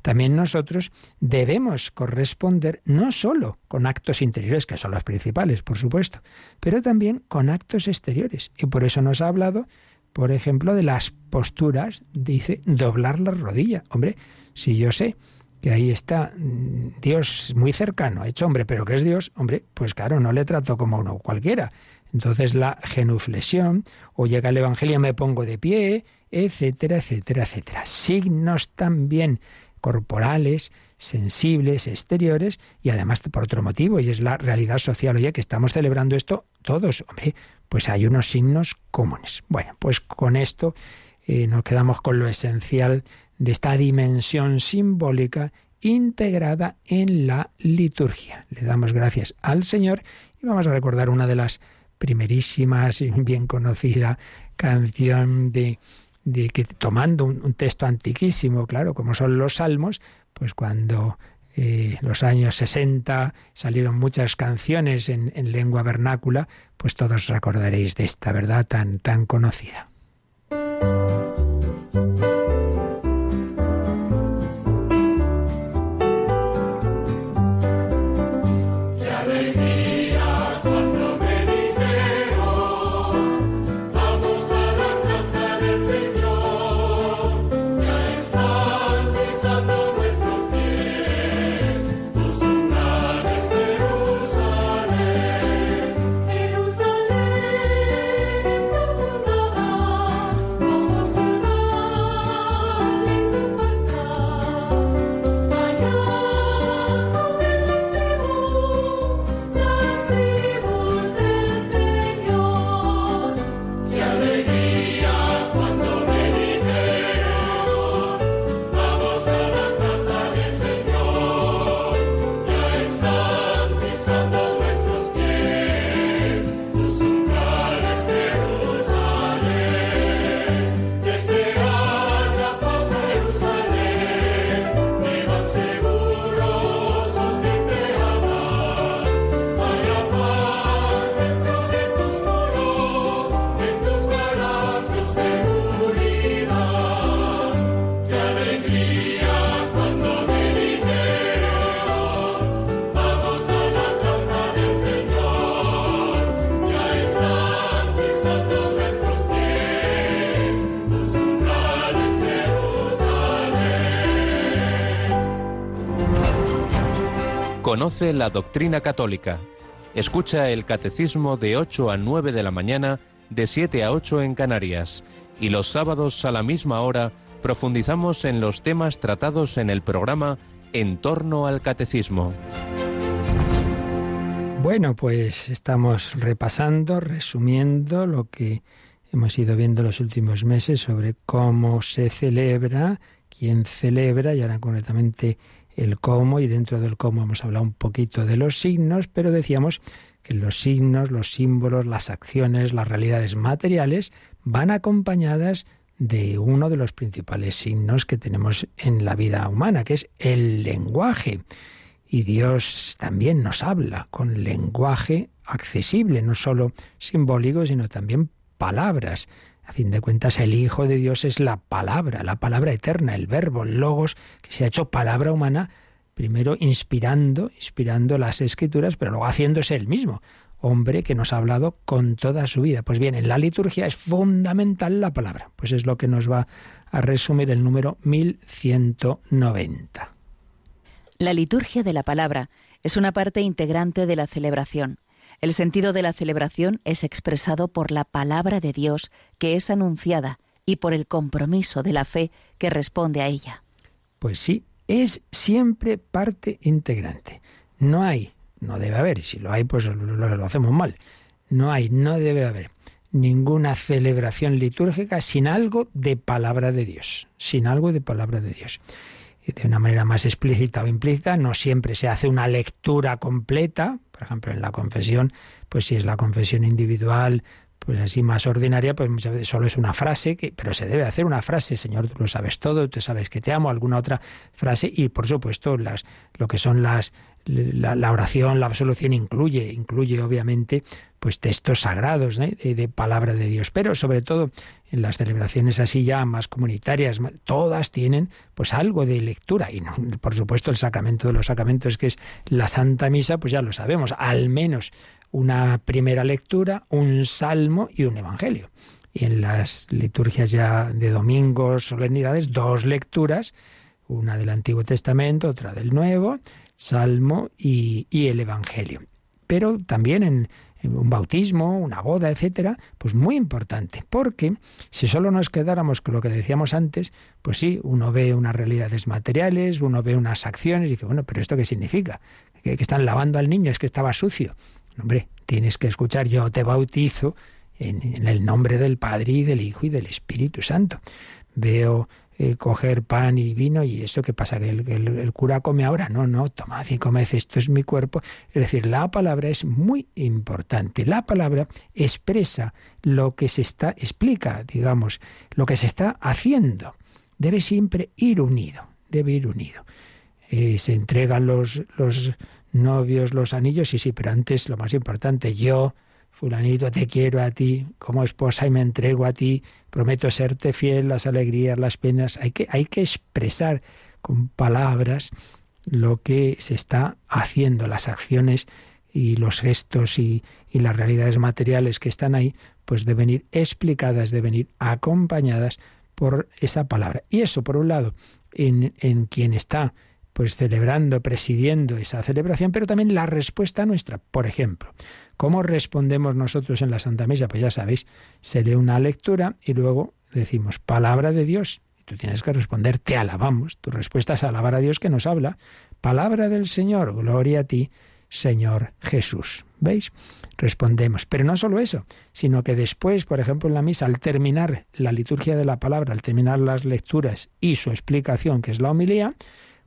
también nosotros debemos corresponder no solo con actos interiores, que son los principales, por supuesto, pero también con actos exteriores. Y por eso nos ha hablado, por ejemplo, de las posturas, dice, doblar la rodilla. Hombre, si yo sé que ahí está mm, Dios muy cercano, hecho hombre, pero que es Dios, hombre, pues claro, no le trato como uno cualquiera. Entonces la genuflexión, o llega el Evangelio, me pongo de pie, etcétera, etcétera, etcétera. Signos también corporales, sensibles, exteriores, y además por otro motivo, y es la realidad social. Oye, que estamos celebrando esto todos, hombre, pues hay unos signos comunes. Bueno, pues con esto eh, nos quedamos con lo esencial de esta dimensión simbólica integrada en la liturgia. Le damos gracias al Señor y vamos a recordar una de las primerísimas y bien conocida canción de, de que tomando un, texto antiquísimo, claro, como son los salmos, pues cuando eh, los años 60 salieron muchas canciones en, en lengua vernácula, pues todos os acordaréis de esta verdad tan, tan conocida. Conoce la doctrina católica. Escucha el catecismo de 8 a 9 de la mañana, de 7 a 8 en Canarias. y los sábados a la misma hora profundizamos en los temas tratados en el programa En torno al Catecismo. Bueno, pues estamos repasando, resumiendo lo que hemos ido viendo los últimos meses sobre cómo se celebra, quién celebra y ahora concretamente el cómo y dentro del cómo hemos hablado un poquito de los signos, pero decíamos que los signos, los símbolos, las acciones, las realidades materiales van acompañadas de uno de los principales signos que tenemos en la vida humana, que es el lenguaje. Y Dios también nos habla con lenguaje accesible, no solo simbólico, sino también palabras. A fin de cuentas, el Hijo de Dios es la palabra, la palabra eterna, el verbo, el logos, que se ha hecho palabra humana, primero inspirando, inspirando las escrituras, pero luego haciéndose el mismo, hombre que nos ha hablado con toda su vida. Pues bien, en la liturgia es fundamental la palabra, pues es lo que nos va a resumir el número 1190. La liturgia de la palabra es una parte integrante de la celebración. El sentido de la celebración es expresado por la palabra de Dios que es anunciada y por el compromiso de la fe que responde a ella. Pues sí, es siempre parte integrante. No hay, no debe haber, y si lo hay, pues lo, hacemos mal. No hay, no debe haber ninguna celebración litúrgica sin algo de palabra de Dios, sin algo de palabra de Dios de una manera más explícita o implícita, no siempre se hace una lectura completa, por ejemplo en la confesión, pues si es la confesión individual, pues así más ordinaria, pues muchas veces solo es una frase, que, pero se debe hacer una frase, Señor, tú lo sabes todo, tú sabes que te amo, alguna otra frase, y por supuesto las, lo que son las la, oración, la absolución incluye, incluye obviamente pues textos sagrados de, de, palabra de Dios, pero sobre todo en las celebraciones así ya más comunitarias, todas tienen pues algo de lectura y por supuesto el sacramento de los sacramentos que es la Santa Misa, pues ya lo sabemos, al menos una primera lectura, un salmo y un evangelio. Y en las liturgias ya de domingos, solemnidades, dos lecturas, una del Antiguo Testamento, otra del Nuevo, salmo y, el evangelio. Pero también en, un bautismo, una boda, etcétera, pues muy importante, porque si solo nos quedáramos con lo que decíamos antes, pues sí, uno ve unas realidades materiales, uno ve unas acciones y dice, bueno, pero ¿esto qué significa? ¿Que, están lavando al niño? ¿Es que estaba sucio? Hombre, tienes que escuchar, yo te bautizo en, el nombre del Padre y del Hijo y del Espíritu Santo. Veo eh, coger pan y vino y esto que pasa que el, cura come ahora no no tomad y comed esto es mi cuerpo. Es decir la palabra es muy importante. La palabra expresa lo que se está explica digamos lo que se está haciendo. Debe siempre ir unido debe ir unido. Eh, se entregan los los novios los anillos, sí, sí, pero antes lo más importante, yo, fulanito, te quiero a ti. Como esposa y me entrego a ti, prometo serte fiel, las alegrías, las penas, hay que, hay que expresar con palabras lo que se está haciendo, las acciones y los gestos y, las realidades materiales que están ahí, pues deben ir explicadas, deben ir acompañadas por esa palabra. Y eso, por un lado, en, en quien está pues celebrando, presidiendo esa celebración, pero también la respuesta nuestra. Por ejemplo, ¿cómo respondemos nosotros en la Santa Misa? Pues ya sabéis, se lee una lectura y luego decimos palabra de Dios. Y tú tienes que responder, te alabamos. Tu respuesta es alabar a Dios que nos habla. Palabra del Señor, gloria a ti, Señor Jesús. ¿Veis? Respondemos. Pero no solo eso, sino que después, por ejemplo, en la misa, al terminar la liturgia de la palabra, al terminar las lecturas y su explicación, que es la homilía,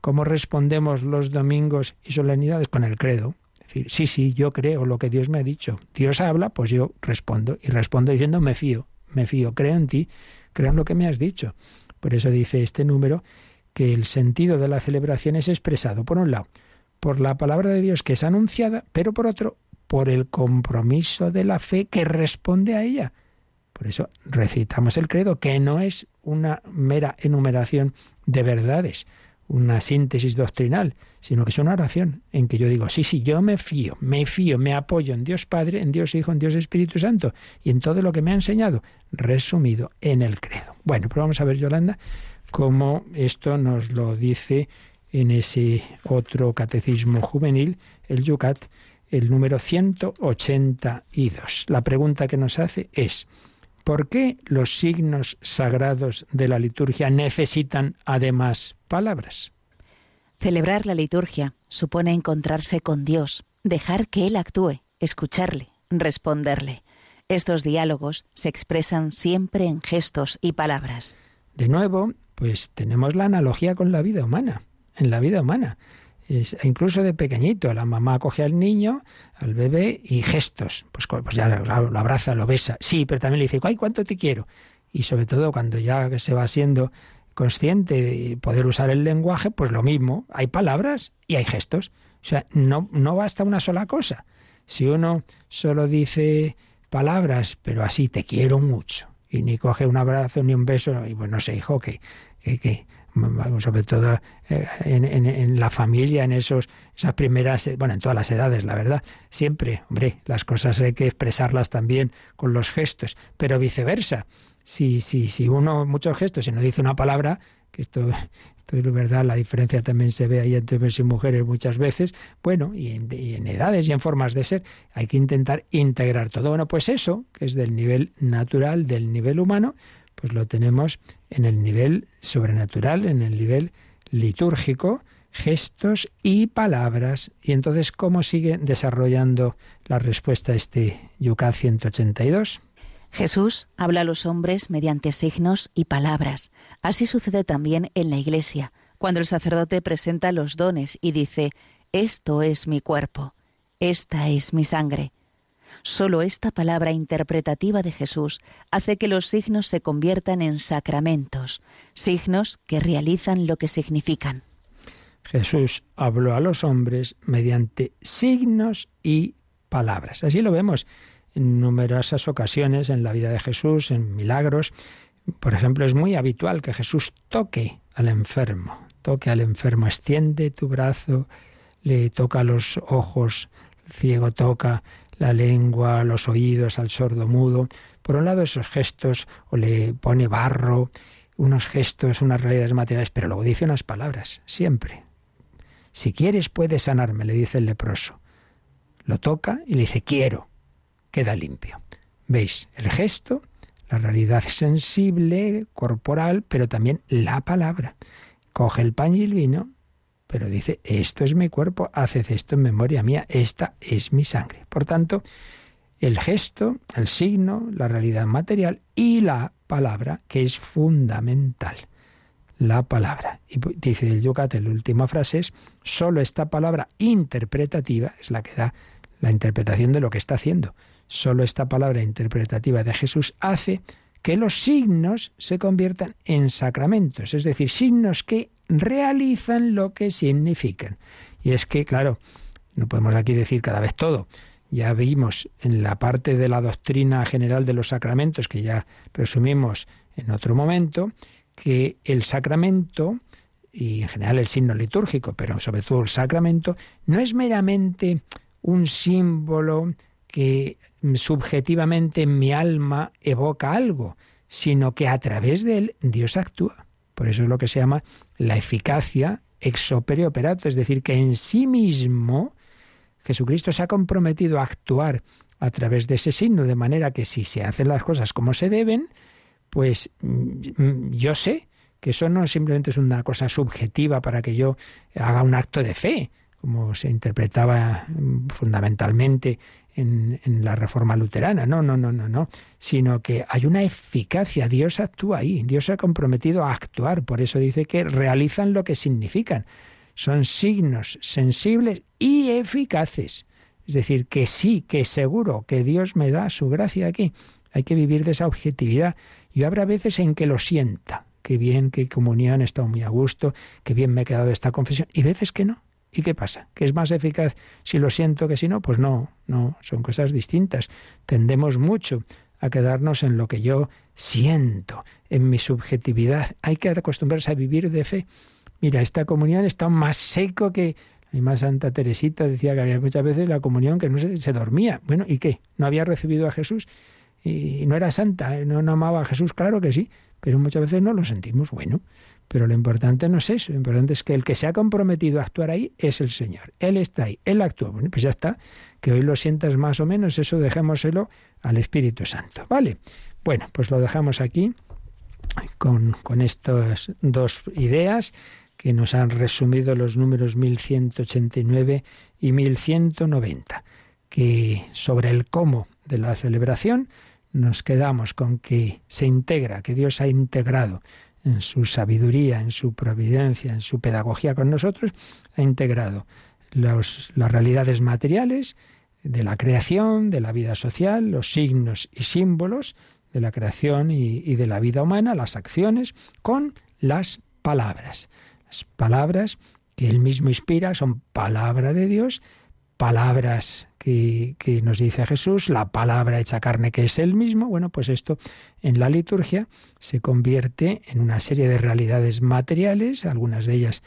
¿Cómo respondemos los domingos y solemnidades? Con el credo. Es decir, sí, sí, yo creo lo que Dios me ha dicho. Dios habla, pues yo respondo. Y respondo diciendo, me fío, me fío, creo en ti, creo en lo que me has dicho. Por eso dice este número que el sentido de la celebración es expresado, por un lado, por la palabra de Dios que es anunciada, pero por otro, por el compromiso de la fe que responde a ella. Por eso recitamos el credo, que no es una mera enumeración de verdades, una síntesis doctrinal, sino que es una oración en que yo digo, sí, sí, yo me fío, me fío, me apoyo en Dios Padre, en Dios Hijo, en Dios Espíritu Santo y en todo lo que me ha enseñado, resumido en el credo. Bueno, pues vamos a ver, Yolanda, cómo esto nos lo dice en ese otro catecismo juvenil, el Yucat, el número 182. La pregunta que nos hace es, ¿Por qué los signos sagrados de la liturgia necesitan además palabras? Celebrar la liturgia supone encontrarse con Dios, dejar que Él actúe, escucharle, responderle. Estos diálogos se expresan siempre en gestos y palabras. De nuevo, pues tenemos la analogía con la vida humana, en la vida humana. Incluso de pequeñito, la mamá coge al niño, al bebé, y gestos. Pues, pues ya lo abraza, lo besa. Sí, pero también le dice, ¡ay, cuánto te quiero! Y sobre todo cuando ya se va siendo consciente de poder usar el lenguaje, pues lo mismo. Hay palabras y hay gestos. O sea, no, no basta una sola cosa. Si uno solo dice palabras, pero así te quiero mucho, y ni coge un abrazo ni un beso, y bueno, no sé, hijo, que, que, que sobre todo eh, en, en, la familia, en esos, esas primeras, bueno, en todas las edades, la verdad, siempre, hombre, las cosas hay que expresarlas también con los gestos, pero viceversa. Si, si, si uno, muchos gestos, y no dice una palabra, que esto [laughs] es verdad, la diferencia también se ve ahí entre hombres y mujeres muchas veces. Bueno, y en, edades y en formas de ser, hay que intentar integrar todo. Bueno, pues eso, que es del nivel natural, del nivel humano, pues lo tenemos en el nivel sobrenatural, en el nivel litúrgico, gestos y palabras. Y entonces, ¿cómo sigue desarrollando la respuesta a este Yucat 182? Jesús habla a los hombres mediante signos y palabras. Así sucede también en la Iglesia, cuando el sacerdote presenta los dones y dice, Esto es mi cuerpo, esta es mi sangre. Solo esta palabra interpretativa de Jesús hace que los signos se conviertan en sacramentos, signos que realizan lo que significan. Jesús habló a los hombres mediante signos y palabras. Así lo vemos en numerosas ocasiones en la vida de Jesús, en milagros. Por ejemplo, es muy habitual que Jesús toque al enfermo, toque al enfermo, extiende tu brazo, le toca los ojos, el ciego toca la lengua, los oídos al sordo mudo. Por un lado esos gestos, o le pone barro, unos gestos, unas realidades materiales, pero luego dice unas palabras, siempre. Si quieres puedes sanarme, le dice el leproso. Lo toca y le dice, quiero queda limpio. ¿Veis? El gesto, la realidad sensible, corporal, pero también la palabra. Coge el pan y el vino, pero dice, esto es mi cuerpo, haced esto en memoria mía, esta es mi sangre. Por tanto, el gesto, el signo, la realidad material y la palabra, que es fundamental. La palabra. Y dice el Yucate, la última frase es, solo esta palabra interpretativa es la que da la interpretación de lo que está haciendo. Solo esta palabra interpretativa de Jesús hace que los signos se conviertan en sacramentos, es decir, signos que realizan lo que significan. Y es que, claro, no podemos aquí decir cada vez todo. Ya vimos en la parte de la doctrina general de los sacramentos, que ya resumimos en otro momento, que el sacramento, y en general el signo litúrgico, pero sobre todo el sacramento, no es meramente un símbolo que subjetivamente en mi alma evoca algo, sino que a través de él Dios actúa. Por eso es lo que se llama la eficacia ex opere operato, es decir, que en sí mismo Jesucristo se ha comprometido a actuar a través de ese signo, de manera que si se hacen las cosas como se deben, pues mm, yo sé que eso no simplemente es una cosa subjetiva para que yo haga un acto de fe, como se interpretaba mm, fundamentalmente en, la reforma luterana. No, no, no, no, no. Sino que hay una eficacia. Dios actúa ahí. Dios se ha comprometido a actuar. Por eso dice que realizan lo que significan. Son signos sensibles y eficaces. Es decir, que sí, que seguro que Dios me da su gracia aquí. Hay que vivir de esa objetividad. Y habrá veces en que lo sienta. Qué bien, qué comunión, he estado muy a gusto, qué bien me he quedado esta confesión. Y veces que no, ¿Y qué pasa? ¿Que es más eficaz si lo siento que si no? Pues no, no, son cosas distintas. Tendemos mucho a quedarnos en lo que yo siento, en mi subjetividad. Hay que acostumbrarse a vivir de fe. Mira, esta comunión está más seco que... La misma Santa Teresita decía que había muchas veces la comunión que no se, dormía. Bueno, ¿y qué? ¿No había recibido a Jesús? y no era santa, no, no amaba a Jesús, claro que sí, pero muchas veces no lo sentimos. Bueno, pero lo importante no es eso, lo importante es que el que se ha comprometido a actuar ahí es el Señor. Él está ahí, Él actúa. Bueno, pues ya está, que hoy lo sientas más o menos, eso dejémoselo al Espíritu Santo. ¿Vale? Bueno, pues lo dejamos aquí con, con estas dos ideas que nos han resumido los números 1189 y 1190, que sobre el cómo de la celebración nos quedamos con que se integra, que Dios ha integrado en su sabiduría, en su providencia, en su pedagogía con nosotros, ha integrado las realidades materiales de la creación, de la vida social, los signos y símbolos de la creación y, y de la vida humana, las acciones, con las palabras. Las palabras que él mismo inspira son palabra de Dios, palabras que, nos dice Jesús, la palabra hecha carne que es él mismo. Bueno, pues esto en la liturgia se convierte en una serie de realidades materiales, algunas de ellas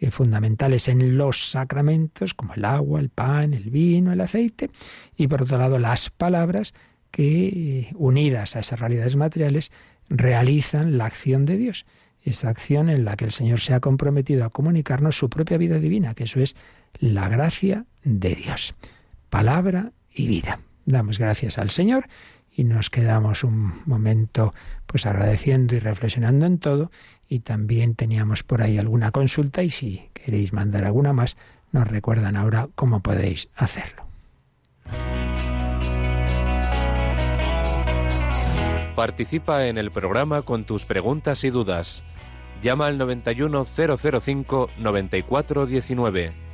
eh, fundamentales en los sacramentos, como el agua, el pan, el vino, el aceite, y por otro lado las palabras que, eh, unidas a esas realidades materiales, realizan la acción de Dios, esa acción en la que el Señor se ha comprometido a comunicarnos su propia vida divina, que eso es la gracia de Dios. Palabra y vida. Damos gracias al Señor y nos quedamos un momento pues agradeciendo y reflexionando en todo y también teníamos por ahí alguna consulta y si queréis mandar alguna más nos recuerdan ahora cómo podéis hacerlo. Participa en el programa con tus preguntas y dudas. Llama al 91005 9419.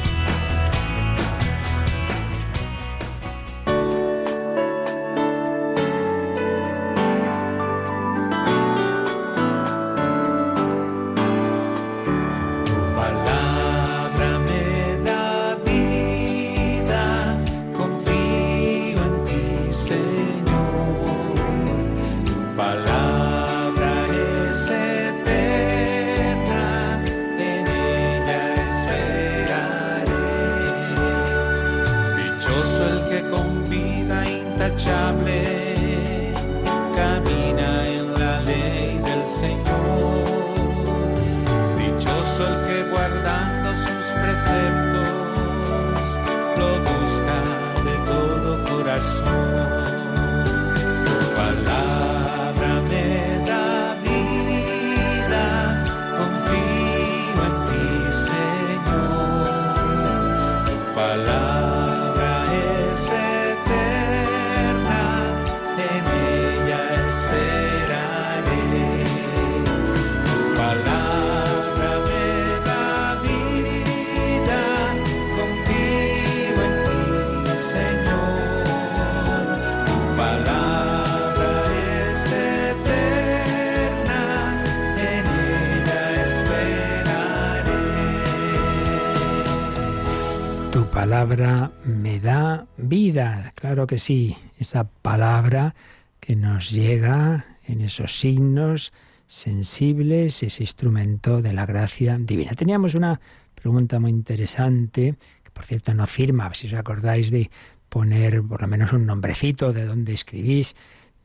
Claro que sí, esa palabra que nos llega en esos signos sensibles, ese instrumento de la gracia divina. Teníamos una pregunta muy interesante, que por cierto no firma, si os acordáis de poner por lo menos un nombrecito de donde escribís.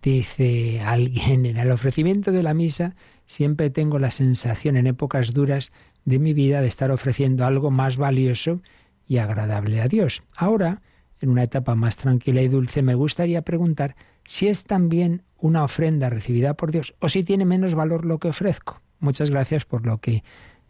Dice alguien, en el ofrecimiento de la misa siempre tengo la sensación en épocas duras de mi vida de estar ofreciendo algo más valioso y agradable a Dios. Ahora, en una etapa más tranquila y dulce, me gustaría preguntar si es también una ofrenda recibida por Dios o si tiene menos valor lo que ofrezco. Muchas gracias por lo que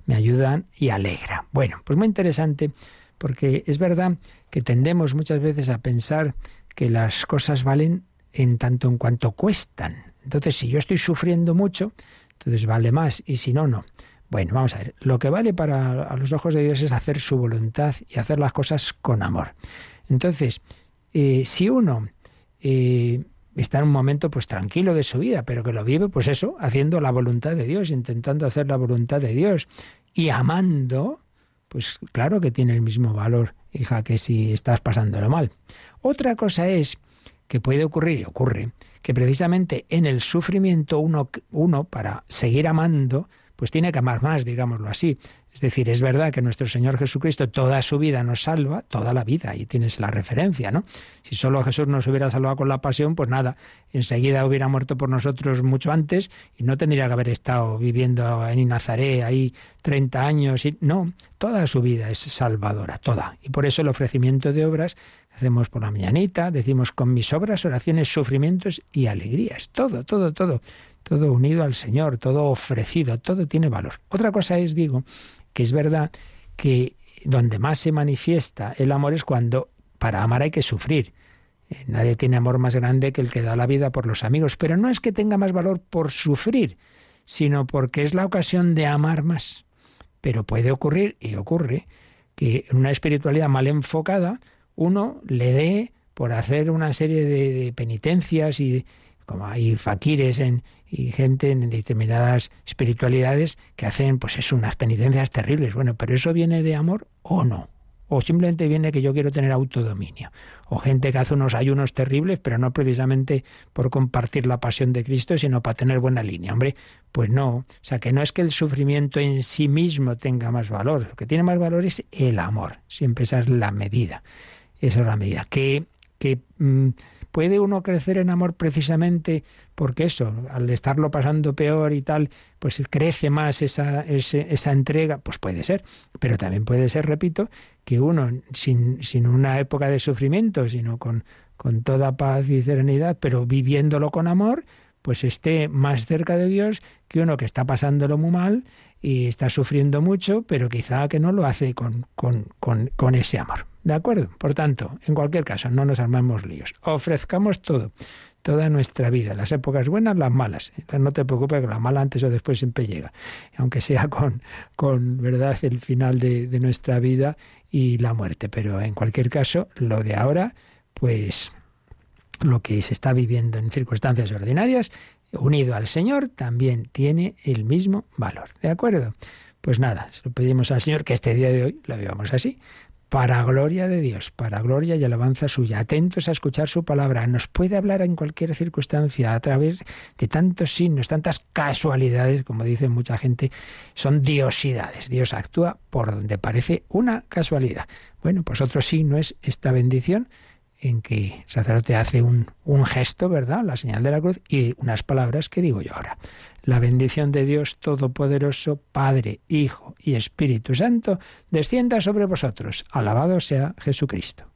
me ayudan y alegra. Bueno, pues muy interesante porque es verdad que tendemos muchas veces a pensar que las cosas valen en tanto en cuanto cuestan. Entonces, si yo estoy sufriendo mucho, entonces vale más y si no, no. Bueno, vamos a ver. Lo que vale para los ojos de Dios es hacer su voluntad y hacer las cosas con amor. Entonces, eh, si uno eh, está en un momento pues tranquilo de su vida, pero que lo vive, pues eso, haciendo la voluntad de Dios, intentando hacer la voluntad de Dios y amando, pues claro que tiene el mismo valor, hija, que si estás pasándolo mal. Otra cosa es que puede ocurrir, y ocurre, que precisamente en el sufrimiento uno, uno para seguir amando, pues tiene que amar más, digámoslo así. Es decir, es verdad que nuestro Señor Jesucristo toda su vida nos salva, toda la vida, ahí tienes la referencia, ¿no? Si solo Jesús nos hubiera salvado con la pasión, pues nada, enseguida hubiera muerto por nosotros mucho antes y no tendría que haber estado viviendo en Nazaret ahí 30 años. Y, no, toda su vida es salvadora, toda. Y por eso el ofrecimiento de obras hacemos por la mañanita, decimos con mis obras, oraciones, sufrimientos y alegrías, todo, todo, todo todo unido al Señor, todo ofrecido, todo tiene valor. Otra cosa es, digo, que es verdad que donde más se manifiesta el amor es cuando para amar hay que sufrir. Eh, nadie tiene amor más grande que el que da la vida por los amigos, pero no es que tenga más valor por sufrir, sino porque es la ocasión de amar más. Pero puede ocurrir, y ocurre, que en una espiritualidad mal enfocada, uno le dé por hacer una serie de, penitencias y como hay faquires en, y gente en determinadas espiritualidades que hacen, pues es unas penitencias terribles. Bueno, pero eso viene de amor o no. O simplemente viene que yo quiero tener autodominio. O gente que hace unos ayunos terribles, pero no precisamente por compartir la pasión de Cristo, sino para tener buena línea. Hombre, pues no. O sea, que no es que el sufrimiento en sí mismo tenga más valor. Lo que tiene más valor es el amor. Siempre esa es la medida. Esa es la medida. Que, que mm, ¿Puede uno crecer en amor precisamente porque eso, al estarlo pasando peor y tal, pues crece más esa, esa entrega? Pues puede ser, pero también puede ser, repito, que uno sin, sin una época de sufrimiento, sino con, con toda paz y serenidad, pero viviéndolo con amor, pues esté más cerca de Dios que uno que está pasándolo muy mal y está sufriendo mucho, pero quizá que no lo hace con, con, con, ese amor. ¿De acuerdo? Por tanto, en cualquier caso, no nos armamos líos. Ofrezcamos todo, toda nuestra vida, las épocas buenas, las malas. No te preocupes que la mala antes o después siempre llega, aunque sea con, con verdad el final de, de nuestra vida y la muerte. Pero en cualquier caso, lo de ahora, pues lo que se está viviendo en circunstancias ordinarias, unido al Señor, también tiene el mismo valor. ¿De acuerdo? Pues nada, lo pedimos al Señor que este día de hoy lo vivamos así, para gloria de Dios, para gloria y alabanza suya, atentos a escuchar su palabra. Nos puede hablar en cualquier circunstancia a través de tantos signos, tantas casualidades, como dice mucha gente, son diosidades. Dios actúa por donde parece una casualidad. Bueno, pues otro signo es esta bendición en que sacerdote hace un, un gesto, ¿verdad? La señal de la cruz y unas palabras que digo yo ahora. La bendición de Dios Todopoderoso, Padre, Hijo y Espíritu Santo, descienda sobre vosotros. Alabado sea Jesucristo.